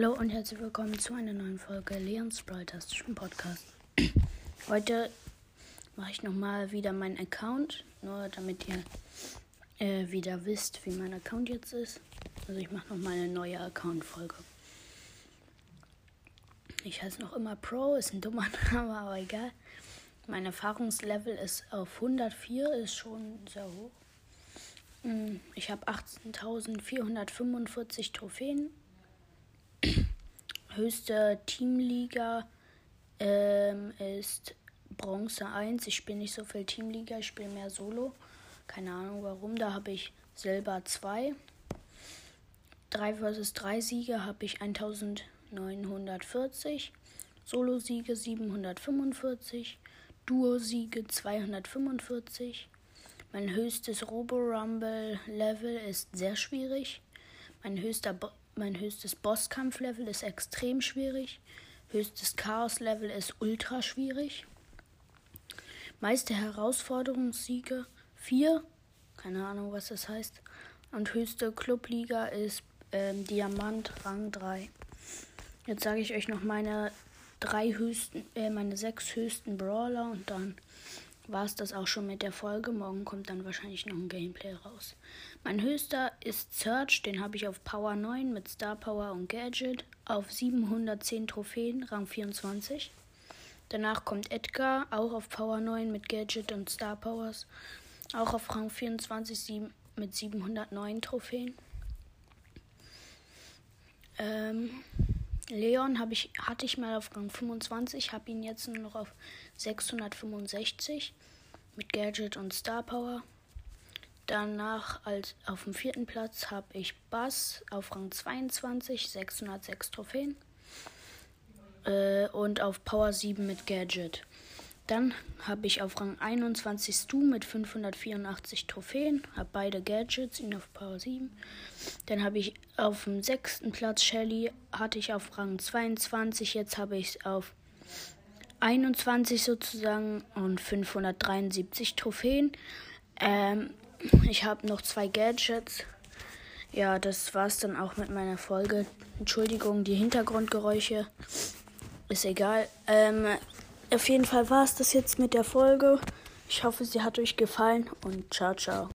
Hallo und herzlich willkommen zu einer neuen Folge Leons Broadcastischen Podcast. Heute mache ich nochmal wieder meinen Account, nur damit ihr äh, wieder wisst, wie mein Account jetzt ist. Also ich mache nochmal eine neue Account-Folge. Ich heiße noch immer Pro, ist ein dummer Name, aber egal. Mein Erfahrungslevel ist auf 104, ist schon sehr hoch. Mm, ich habe 18.445 Trophäen höchste Teamliga ähm, ist Bronze 1. Ich spiele nicht so viel Teamliga, ich spiele mehr Solo. Keine Ahnung warum. Da habe ich selber 2. 3 vs 3 Siege habe ich 1940. Solo-Siege 745. Duo-Siege 245. Mein höchstes Robo-Rumble-Level ist sehr schwierig. Mein höchster mein höchstes Bosskampf-Level ist extrem schwierig. Höchstes Chaos-Level ist ultra schwierig. Meiste Herausforderungssiege 4. Keine Ahnung, was das heißt. Und höchste Clubliga ist ähm, Diamant Rang 3. Jetzt sage ich euch noch meine drei höchsten, äh, meine sechs höchsten Brawler und dann war es das auch schon mit der Folge. Morgen kommt dann wahrscheinlich noch ein Gameplay raus. Mein höchster ist Search, den habe ich auf Power 9 mit Star Power und Gadget auf 710 Trophäen, Rang 24. Danach kommt Edgar, auch auf Power 9 mit Gadget und Star Powers, auch auf Rang 24 mit 709 Trophäen. Ähm, Leon ich, hatte ich mal auf Rang 25, habe ihn jetzt nur noch auf 665 mit Gadget und Star Power. Danach als auf dem vierten Platz habe ich Bass auf Rang 22, 606 Trophäen. Äh, und auf Power 7 mit Gadget. Dann habe ich auf Rang 21 Stu mit 584 Trophäen, habe beide Gadgets, ihn auf Power 7. Dann habe ich auf dem sechsten Platz Shelly, hatte ich auf Rang 22, jetzt habe ich es auf 21 sozusagen und 573 Trophäen. Ähm, ich habe noch zwei Gadgets. Ja, das war's dann auch mit meiner Folge. Entschuldigung, die Hintergrundgeräusche. Ist egal. Ähm, auf jeden Fall war es das jetzt mit der Folge. Ich hoffe, sie hat euch gefallen und ciao, ciao.